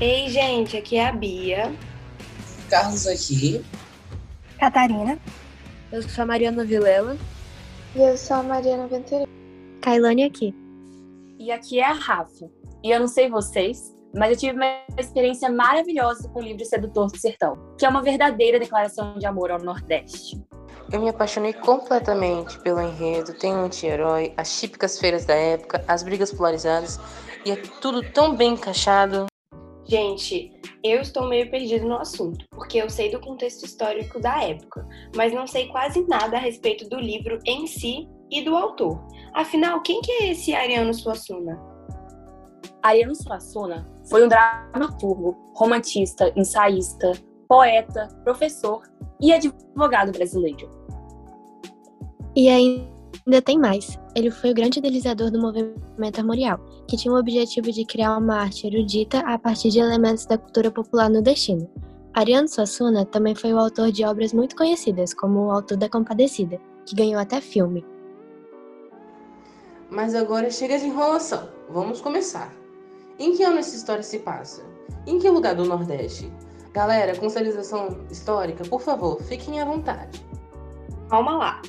Ei, gente, aqui é a Bia. Carlos aqui. Catarina. Eu sou a Mariana Vilela. E eu sou a Mariana Ventura. Kailane aqui. E aqui é a Rafa. E eu não sei vocês, mas eu tive uma experiência maravilhosa com o livro Sedutor do Sertão, que é uma verdadeira declaração de amor ao Nordeste. Eu me apaixonei completamente pelo enredo, tem um anti-herói, as típicas feiras da época, as brigas polarizadas, e é tudo tão bem encaixado. Gente, eu estou meio perdido no assunto, porque eu sei do contexto histórico da época, mas não sei quase nada a respeito do livro em si e do autor. Afinal, quem que é esse Ariano Suassuna? Ariano Suassuna foi um dramaturgo, romantista, ensaísta, poeta, professor e advogado brasileiro. E ainda tem mais. Ele foi o grande idealizador do movimento armorial, que tinha o objetivo de criar uma arte erudita a partir de elementos da cultura popular nordestina. Ariano Suassuna também foi o autor de obras muito conhecidas, como o autor da Compadecida, que ganhou até filme. Mas agora chega de enrolação. Vamos começar. Em que ano essa história se passa? Em que lugar do Nordeste? Galera, contextualização histórica, por favor, fiquem à vontade. Calma lá.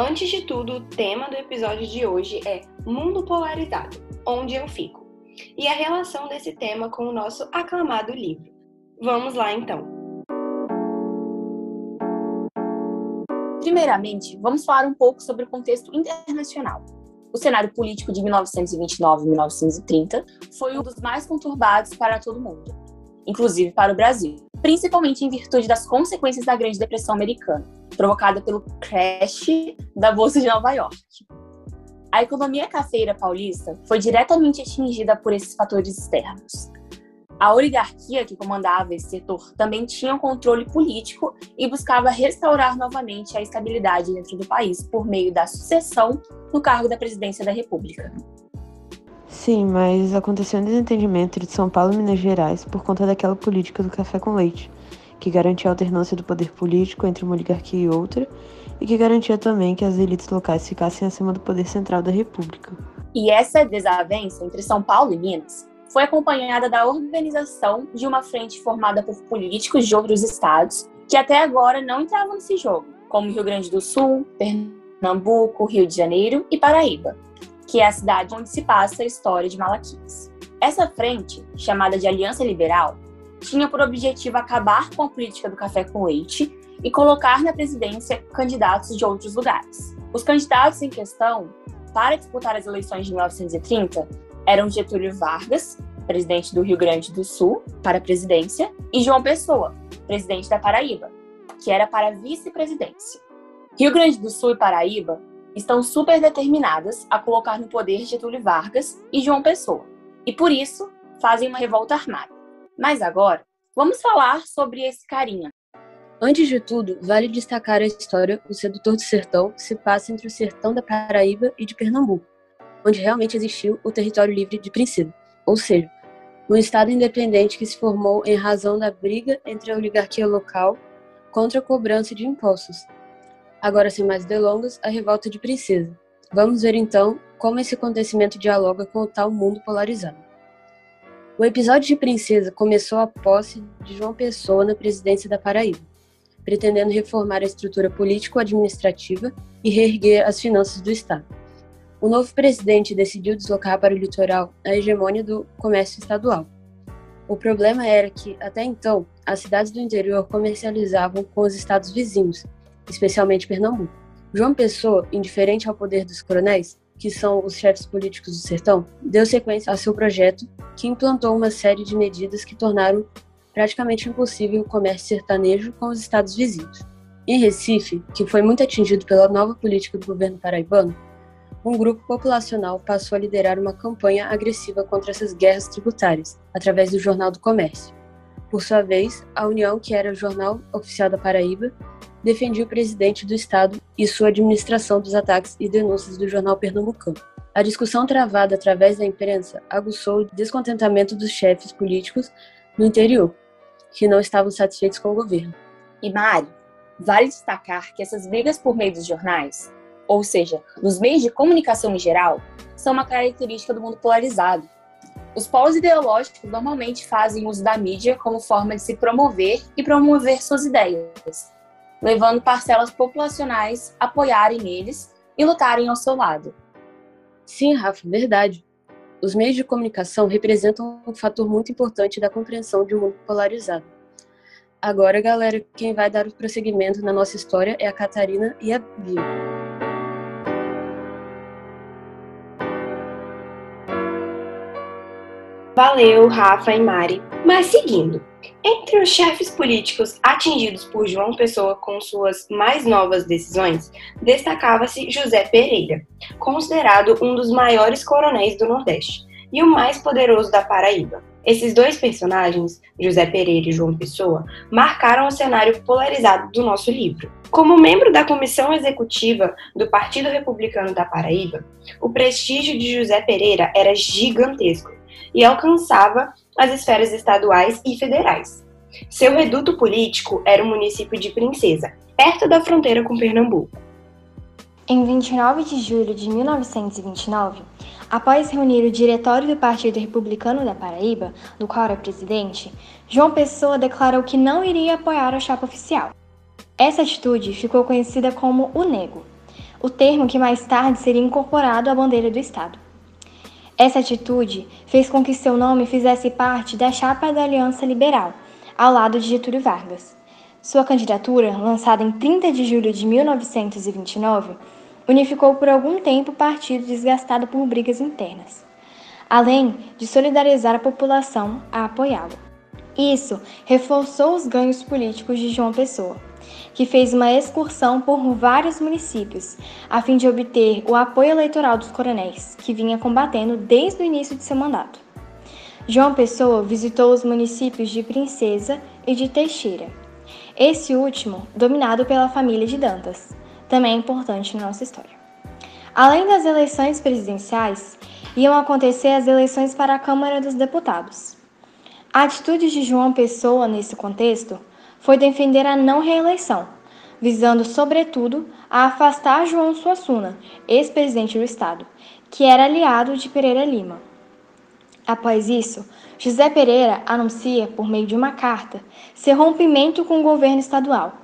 Antes de tudo, o tema do episódio de hoje é Mundo Polarizado, onde eu fico, e a relação desse tema com o nosso aclamado livro. Vamos lá então. Primeiramente, vamos falar um pouco sobre o contexto internacional. O cenário político de 1929 e 1930 foi um dos mais conturbados para todo mundo, inclusive para o Brasil, principalmente em virtude das consequências da Grande Depressão Americana, provocada pelo crash da Bolsa de Nova York. A economia cafeira paulista foi diretamente atingida por esses fatores externos. A oligarquia que comandava esse setor também tinha um controle político e buscava restaurar novamente a estabilidade dentro do país por meio da sucessão no cargo da presidência da República. Sim, mas aconteceu um desentendimento entre São Paulo e Minas Gerais por conta daquela política do café com leite, que garantia a alternância do poder político entre uma oligarquia e outra, e que garantia também que as elites locais ficassem acima do poder central da República. E essa desavença entre São Paulo e Minas foi acompanhada da organização de uma frente formada por políticos de outros estados que até agora não entravam nesse jogo, como Rio Grande do Sul, Pernambuco, Rio de Janeiro e Paraíba, que é a cidade onde se passa a história de Malaquias. Essa frente, chamada de Aliança Liberal, tinha por objetivo acabar com a política do café com leite e colocar na presidência candidatos de outros lugares. Os candidatos em questão, para disputar as eleições de 1930, eram Getúlio Vargas, presidente do Rio Grande do Sul, para a presidência, e João Pessoa, presidente da Paraíba, que era para a vice-presidência. Rio Grande do Sul e Paraíba estão super determinadas a colocar no poder Getúlio Vargas e João Pessoa, e por isso fazem uma revolta armada. Mas agora, vamos falar sobre esse carinha. Antes de tudo, vale destacar a história O Sedutor do Sertão, se passa entre o sertão da Paraíba e de Pernambuco onde realmente existiu o território livre de princípio, ou seja, um Estado independente que se formou em razão da briga entre a oligarquia local contra a cobrança de impostos. Agora, sem mais delongas, a revolta de Princesa. Vamos ver então como esse acontecimento dialoga com o tal mundo polarizado. O episódio de Princesa começou a posse de João Pessoa na presidência da Paraíba, pretendendo reformar a estrutura político-administrativa e reerguer as finanças do Estado. O novo presidente decidiu deslocar para o litoral a hegemônia do comércio estadual. O problema era que, até então, as cidades do interior comercializavam com os estados vizinhos, especialmente Pernambuco. João Pessoa, indiferente ao poder dos coronéis, que são os chefes políticos do sertão, deu sequência a seu projeto, que implantou uma série de medidas que tornaram praticamente impossível o comércio sertanejo com os estados vizinhos. Em Recife, que foi muito atingido pela nova política do governo paraibano, um grupo populacional passou a liderar uma campanha agressiva contra essas guerras tributárias, através do Jornal do Comércio. Por sua vez, a União, que era o jornal oficial da Paraíba, defendia o presidente do Estado e sua administração dos ataques e denúncias do jornal pernambucano. A discussão travada através da imprensa aguçou o descontentamento dos chefes políticos no interior, que não estavam satisfeitos com o governo. E Mário, vale destacar que essas brigas por meio dos jornais ou seja, nos meios de comunicação em geral, são uma característica do mundo polarizado. Os polos ideológicos normalmente fazem uso da mídia como forma de se promover e promover suas ideias, levando parcelas populacionais a apoiarem eles e lutarem ao seu lado. Sim, Rafa, verdade. Os meios de comunicação representam um fator muito importante da compreensão de um mundo polarizado. Agora, galera, quem vai dar o prosseguimento na nossa história é a Catarina e a Bia. Valeu, Rafa e Mari. Mas seguindo, entre os chefes políticos atingidos por João Pessoa com suas mais novas decisões, destacava-se José Pereira, considerado um dos maiores coronéis do Nordeste e o mais poderoso da Paraíba. Esses dois personagens, José Pereira e João Pessoa, marcaram o cenário polarizado do nosso livro. Como membro da comissão executiva do Partido Republicano da Paraíba, o prestígio de José Pereira era gigantesco e alcançava as esferas estaduais e federais. Seu reduto político era o município de Princesa, perto da fronteira com Pernambuco. Em 29 de julho de 1929, após reunir o diretório do Partido Republicano da Paraíba, do qual era presidente, João Pessoa declarou que não iria apoiar a chapa oficial. Essa atitude ficou conhecida como o nego, o termo que mais tarde seria incorporado à bandeira do Estado. Essa atitude fez com que seu nome fizesse parte da chapa da Aliança Liberal, ao lado de Getúlio Vargas. Sua candidatura, lançada em 30 de julho de 1929, unificou por algum tempo o partido desgastado por brigas internas, além de solidarizar a população a apoiá-lo. Isso reforçou os ganhos políticos de João Pessoa que fez uma excursão por vários municípios, a fim de obter o apoio eleitoral dos coronéis, que vinha combatendo desde o início de seu mandato. João Pessoa visitou os municípios de Princesa e de Teixeira, esse último dominado pela família de Dantas, também importante na nossa história. Além das eleições presidenciais, iam acontecer as eleições para a Câmara dos Deputados. A atitude de João Pessoa nesse contexto foi defender a não reeleição, visando, sobretudo, a afastar João Suassuna, ex-presidente do Estado, que era aliado de Pereira Lima. Após isso, José Pereira anuncia, por meio de uma carta, seu rompimento com o governo estadual.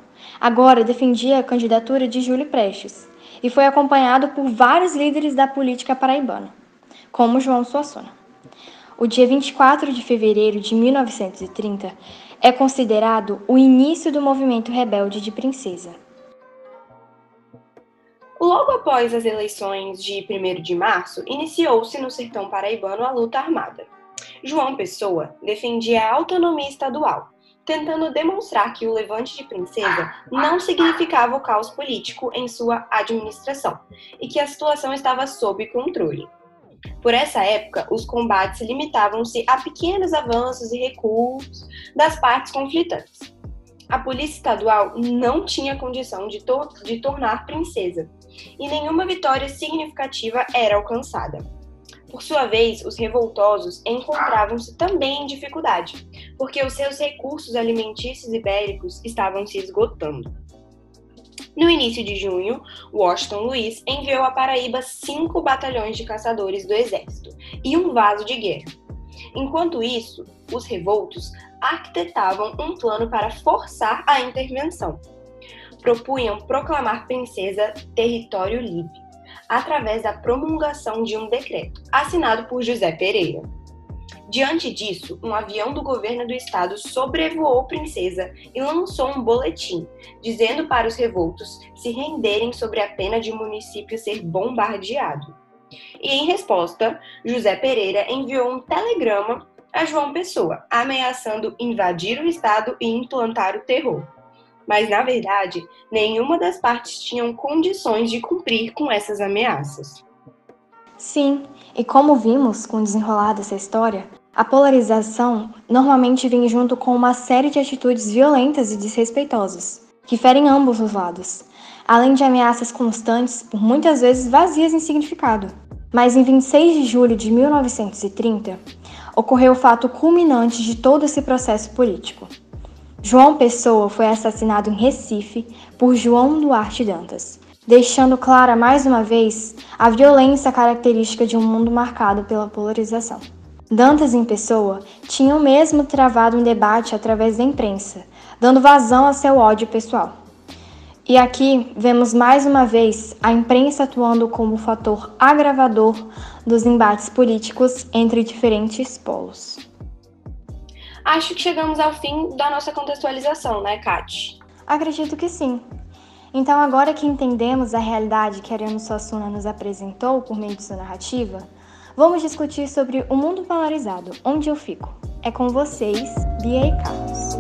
Agora defendia a candidatura de Júlio Prestes e foi acompanhado por vários líderes da política paraibana, como João Suassuna. O dia 24 de fevereiro de 1930 é considerado o início do movimento rebelde de Princesa. Logo após as eleições de 1 de março, iniciou-se no sertão paraibano a luta armada. João Pessoa defendia a autonomia estadual, tentando demonstrar que o levante de Princesa não significava o caos político em sua administração e que a situação estava sob controle. Por essa época, os combates limitavam-se a pequenos avanços e recuos das partes conflitantes. A polícia estadual não tinha condição de, to de tornar princesa, e nenhuma vitória significativa era alcançada. Por sua vez, os revoltosos encontravam-se também em dificuldade, porque os seus recursos alimentícios ibéricos estavam se esgotando. No início de junho, Washington Luiz enviou à Paraíba cinco batalhões de caçadores do Exército e um vaso de guerra. Enquanto isso, os revoltos arquitetavam um plano para forçar a intervenção. Propunham proclamar princesa território livre, através da promulgação de um decreto assinado por José Pereira. Diante disso, um avião do governo do estado sobrevoou Princesa e lançou um boletim, dizendo para os revoltos se renderem sobre a pena de o município ser bombardeado. E em resposta, José Pereira enviou um telegrama a João Pessoa, ameaçando invadir o estado e implantar o terror. Mas, na verdade, nenhuma das partes tinham condições de cumprir com essas ameaças. Sim, e como vimos com o desenrolar dessa história, a polarização normalmente vem junto com uma série de atitudes violentas e desrespeitosas, que ferem ambos os lados, além de ameaças constantes, por muitas vezes vazias em significado. Mas em 26 de julho de 1930, ocorreu o fato culminante de todo esse processo político. João Pessoa foi assassinado em Recife por João Duarte Dantas, deixando clara mais uma vez a violência característica de um mundo marcado pela polarização. Dantas em pessoa tinham mesmo travado um debate através da imprensa, dando vazão a seu ódio pessoal. E aqui vemos mais uma vez a imprensa atuando como fator agravador dos embates políticos entre diferentes polos. Acho que chegamos ao fim da nossa contextualização, né, Kate? Acredito que sim. Então, agora que entendemos a realidade que Ariano Suassuna nos apresentou por meio de sua narrativa, vamos discutir sobre o mundo polarizado, onde eu fico. É com vocês, Bia e Carlos.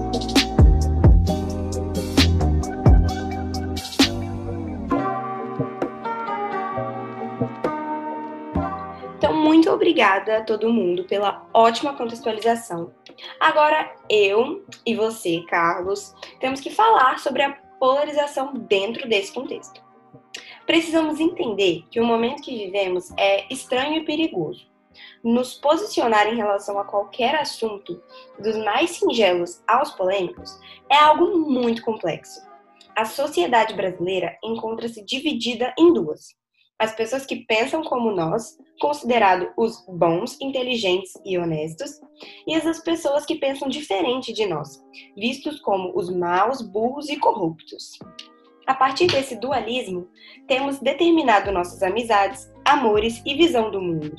muito obrigada a todo mundo pela ótima contextualização. Agora, eu e você, Carlos, temos que falar sobre a polarização dentro desse contexto. Precisamos entender que o momento que vivemos é estranho e perigoso. Nos posicionar em relação a qualquer assunto, dos mais singelos aos polêmicos, é algo muito complexo. A sociedade brasileira encontra-se dividida em duas as pessoas que pensam como nós, considerado os bons, inteligentes e honestos, e as pessoas que pensam diferente de nós, vistos como os maus, burros e corruptos. A partir desse dualismo, temos determinado nossas amizades, amores e visão do mundo.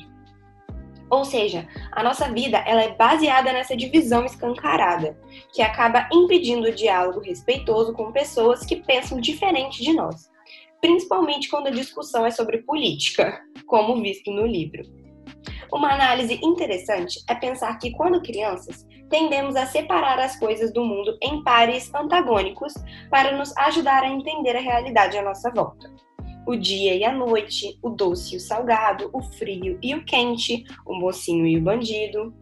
Ou seja, a nossa vida ela é baseada nessa divisão escancarada, que acaba impedindo o diálogo respeitoso com pessoas que pensam diferente de nós principalmente quando a discussão é sobre política, como visto no livro. Uma análise interessante é pensar que, quando crianças, tendemos a separar as coisas do mundo em pares antagônicos para nos ajudar a entender a realidade à nossa volta. O dia e a noite, o doce e o salgado, o frio e o quente, o mocinho e o bandido.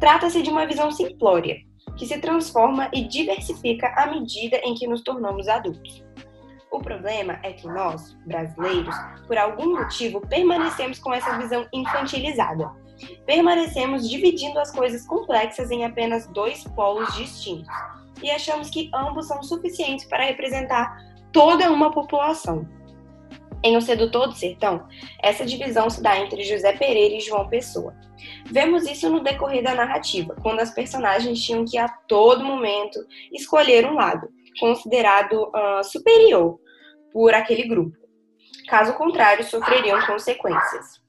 Trata-se de uma visão simplória, que se transforma e diversifica à medida em que nos tornamos adultos. O problema é que nós, brasileiros, por algum motivo, permanecemos com essa visão infantilizada. Permanecemos dividindo as coisas complexas em apenas dois polos distintos e achamos que ambos são suficientes para representar toda uma população. Em O Sedutor do Sertão, essa divisão se dá entre José Pereira e João Pessoa. Vemos isso no decorrer da narrativa, quando as personagens tinham que a todo momento escolher um lado, considerado uh, superior, por aquele grupo. Caso contrário, sofreriam consequências.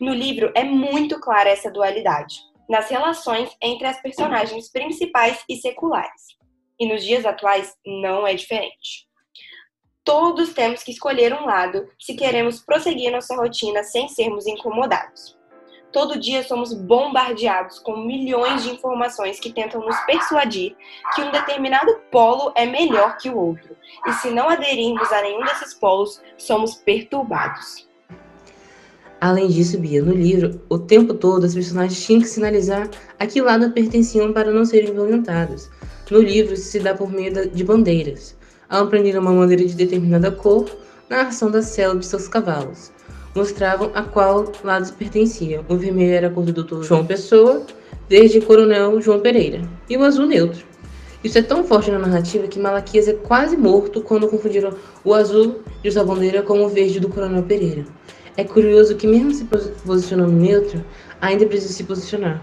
No livro é muito clara essa dualidade, nas relações entre as personagens principais e seculares. E nos dias atuais não é diferente. Todos temos que escolher um lado se queremos prosseguir nossa rotina sem sermos incomodados. Todo dia somos bombardeados com milhões de informações que tentam nos persuadir que um determinado polo é melhor que o outro. E se não aderirmos a nenhum desses polos, somos perturbados. Além disso, Bia, no livro, o tempo todo as personagens tinham que sinalizar a que lado pertenciam para não serem violentados. No livro, se dá por meio de bandeiras. Ao aprender uma bandeira de determinada cor, na ação da célula de seus cavalos mostravam a qual lado pertenciam. O vermelho era cor do doutor João Pessoa, desde Coronel João Pereira, e o azul neutro. Isso é tão forte na narrativa que Malaquias é quase morto quando confundiram o azul de sua bandeira com o verde do Coronel Pereira. É curioso que, mesmo se posicionando neutro, ainda precisa se posicionar.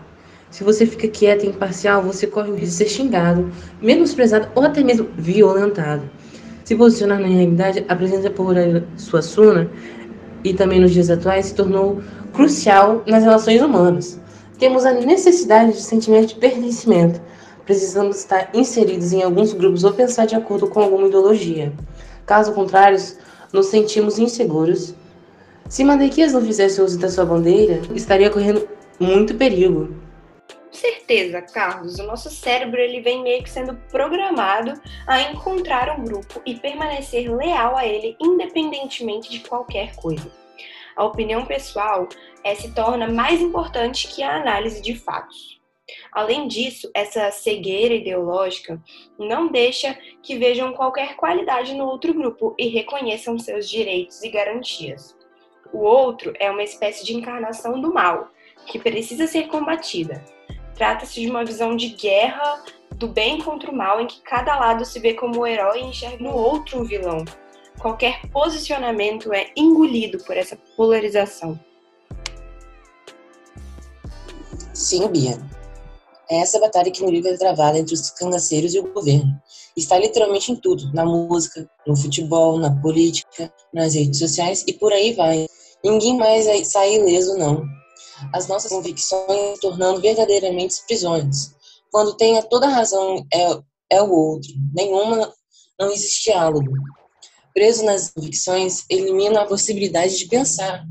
Se você fica quieto e imparcial, você corre o risco de ser xingado, menosprezado ou até mesmo violentado. Se posicionar na realidade apresenta por sua suna e também nos dias atuais se tornou crucial nas relações humanas. Temos a necessidade de sentimento de pertencimento. Precisamos estar inseridos em alguns grupos ou pensar de acordo com alguma ideologia. Caso contrário, nos sentimos inseguros. Se Madequias não fizesse uso da sua bandeira, estaria correndo muito perigo. Certeza, Carlos. O nosso cérebro ele vem meio que sendo programado a encontrar um grupo e permanecer leal a ele, independentemente de qualquer coisa. A opinião pessoal é, se torna mais importante que a análise de fatos. Além disso, essa cegueira ideológica não deixa que vejam qualquer qualidade no outro grupo e reconheçam seus direitos e garantias. O outro é uma espécie de encarnação do mal, que precisa ser combatida. Trata-se de uma visão de guerra do bem contra o mal, em que cada lado se vê como o herói e enxerga no outro o vilão. Qualquer posicionamento é engolido por essa polarização. Sim, Bia. É essa batalha que no livro é travada entre os cangaceiros e o governo. Está literalmente em tudo, na música, no futebol, na política, nas redes sociais e por aí vai. Ninguém mais sai ileso, não. As nossas convicções tornando verdadeiramente prisões. Quando tem a toda razão é, é o outro. Nenhuma não existe diálogo. Preso nas convicções, elimina a possibilidade de pensar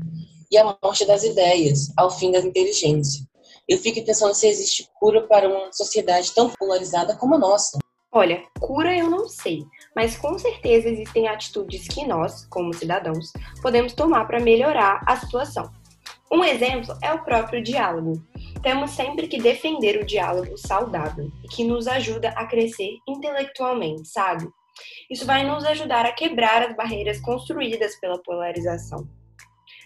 e a morte das ideias, ao fim da inteligência. Eu fico pensando se existe cura para uma sociedade tão polarizada como a nossa. Olha, cura eu não sei, mas com certeza existem atitudes que nós, como cidadãos, podemos tomar para melhorar a situação. Um exemplo é o próprio diálogo. Temos sempre que defender o diálogo saudável que nos ajuda a crescer intelectualmente, sabe? Isso vai nos ajudar a quebrar as barreiras construídas pela polarização.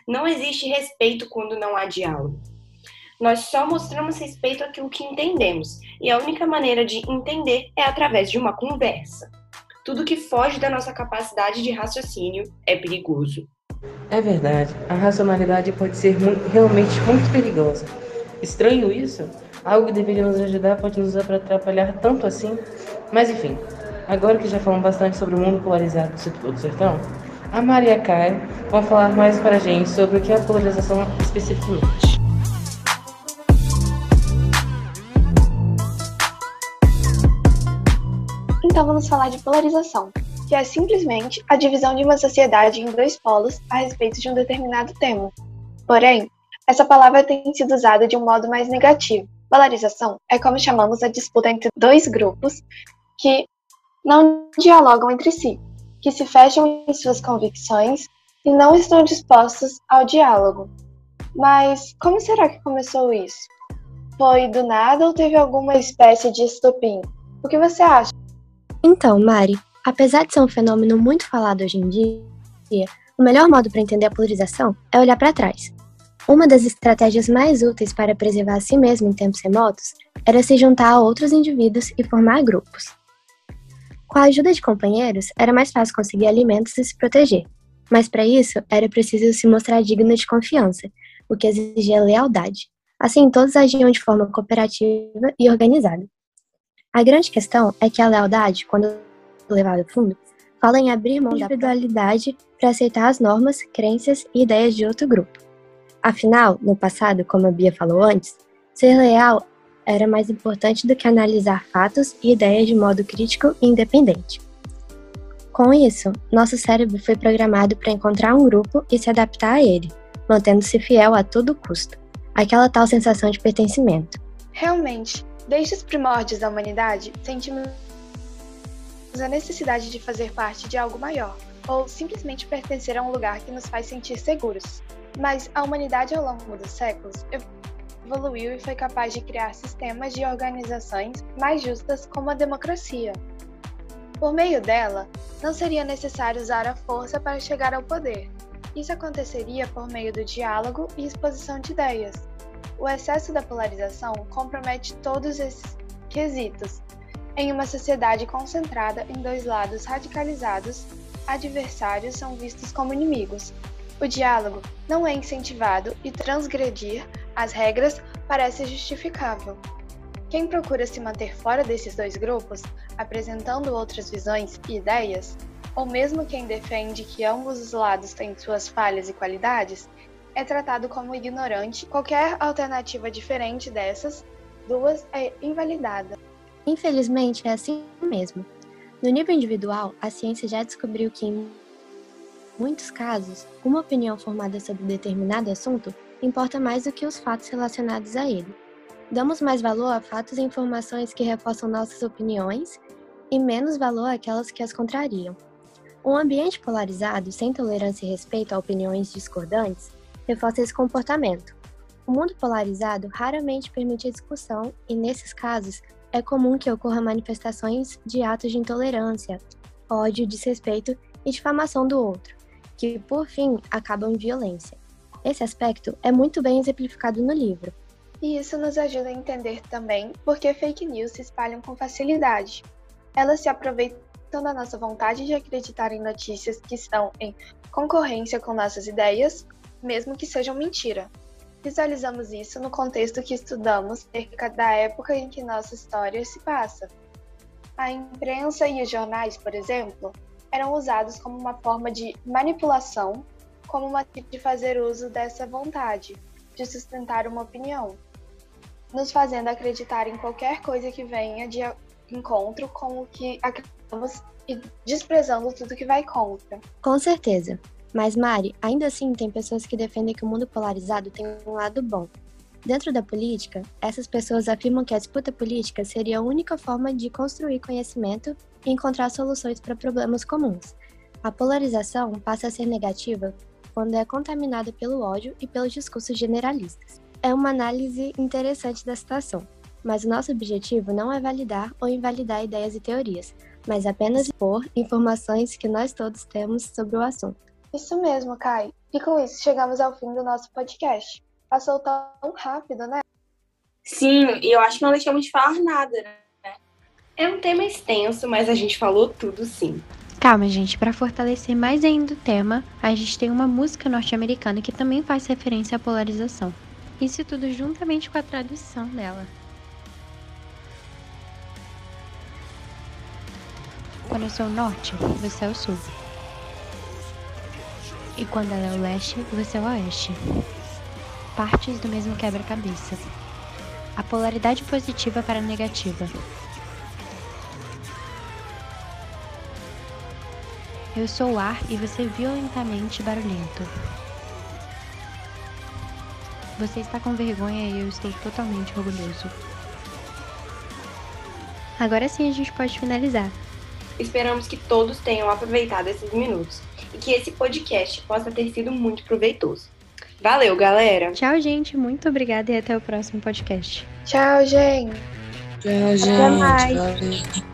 Não existe respeito quando não há diálogo. Nós só mostramos respeito àquilo que entendemos, e a única maneira de entender é através de uma conversa. Tudo que foge da nossa capacidade de raciocínio é perigoso. É verdade, a racionalidade pode ser muito, realmente muito perigosa. Estranho isso? Algo que deveria nos ajudar pode nos atrapalhar tanto assim? Mas enfim, agora que já falamos bastante sobre o mundo polarizado do sertão, a Maria Caio vão falar mais para a gente sobre o que é a polarização especificamente. Então vamos falar de polarização, que é simplesmente a divisão de uma sociedade em dois polos a respeito de um determinado tema. Porém, essa palavra tem sido usada de um modo mais negativo. Polarização é como chamamos a disputa entre dois grupos que não dialogam entre si, que se fecham em suas convicções e não estão dispostos ao diálogo. Mas como será que começou isso? Foi do nada ou teve alguma espécie de estopim? O que você acha? Então, Mari, apesar de ser um fenômeno muito falado hoje em dia, o melhor modo para entender a polarização é olhar para trás. Uma das estratégias mais úteis para preservar a si mesmo em tempos remotos era se juntar a outros indivíduos e formar grupos. Com a ajuda de companheiros, era mais fácil conseguir alimentos e se proteger, mas para isso era preciso se mostrar digno de confiança, o que exigia lealdade. Assim, todos agiam de forma cooperativa e organizada. A grande questão é que a lealdade, quando levada a fundo, fala em abrir mão da individualidade para aceitar as normas, crenças e ideias de outro grupo. Afinal, no passado, como a Bia falou antes, ser leal era mais importante do que analisar fatos e ideias de modo crítico e independente. Com isso, nosso cérebro foi programado para encontrar um grupo e se adaptar a ele, mantendo-se fiel a todo custo. Aquela tal sensação de pertencimento. Realmente, Desde os primórdios da humanidade, sentimos a necessidade de fazer parte de algo maior, ou simplesmente pertencer a um lugar que nos faz sentir seguros. Mas a humanidade ao longo dos séculos evoluiu e foi capaz de criar sistemas de organizações mais justas como a democracia. Por meio dela, não seria necessário usar a força para chegar ao poder. Isso aconteceria por meio do diálogo e exposição de ideias, o excesso da polarização compromete todos esses quesitos. Em uma sociedade concentrada em dois lados radicalizados, adversários são vistos como inimigos. O diálogo não é incentivado e transgredir as regras parece justificável. Quem procura se manter fora desses dois grupos, apresentando outras visões e ideias, ou mesmo quem defende que ambos os lados têm suas falhas e qualidades, é tratado como ignorante. Qualquer alternativa diferente dessas duas é invalidada. Infelizmente, é assim mesmo. No nível individual, a ciência já descobriu que, em muitos casos, uma opinião formada sobre determinado assunto importa mais do que os fatos relacionados a ele. Damos mais valor a fatos e informações que reforçam nossas opiniões e menos valor àquelas que as contrariam. Um ambiente polarizado, sem tolerância e respeito a opiniões discordantes, reforça esse comportamento. O mundo polarizado raramente permite a discussão e, nesses casos, é comum que ocorram manifestações de atos de intolerância, ódio, desrespeito e difamação do outro, que, por fim, acabam em violência. Esse aspecto é muito bem exemplificado no livro. E isso nos ajuda a entender também por que fake news se espalham com facilidade. Elas se aproveitam da nossa vontade de acreditar em notícias que estão em concorrência com nossas ideias mesmo que sejam mentira. Visualizamos isso no contexto que estudamos cerca da época em que nossa história se passa. A imprensa e os jornais, por exemplo, eram usados como uma forma de manipulação, como uma de fazer uso dessa vontade, de sustentar uma opinião, nos fazendo acreditar em qualquer coisa que venha de encontro com o que acreditamos e desprezando tudo que vai contra. Com certeza. Mas, Mari, ainda assim tem pessoas que defendem que o mundo polarizado tem um lado bom. Dentro da política, essas pessoas afirmam que a disputa política seria a única forma de construir conhecimento e encontrar soluções para problemas comuns. A polarização passa a ser negativa quando é contaminada pelo ódio e pelos discursos generalistas. É uma análise interessante da situação, mas o nosso objetivo não é validar ou invalidar ideias e teorias, mas apenas expor informações que nós todos temos sobre o assunto. Isso mesmo, Kai. E com isso chegamos ao fim do nosso podcast. Passou tão rápido, né? Sim, e eu acho que não deixamos de falar nada, né? É um tema extenso, mas a gente falou tudo sim. Calma, gente, para fortalecer mais ainda o tema, a gente tem uma música norte-americana que também faz referência à polarização. Isso tudo juntamente com a tradução dela. Quando eu sou o norte, você é o sul. E quando ela é o leste, você é o oeste. Partes do mesmo quebra-cabeça. A polaridade positiva para a negativa. Eu sou o ar e você violentamente barulhento. Você está com vergonha e eu estou totalmente orgulhoso. Agora sim a gente pode finalizar. Esperamos que todos tenham aproveitado esses minutos e que esse podcast possa ter sido muito proveitoso. Valeu, galera! Tchau, gente. Muito obrigada e até o próximo podcast. Tchau, gente. Tchau, gente. mais. Valeu.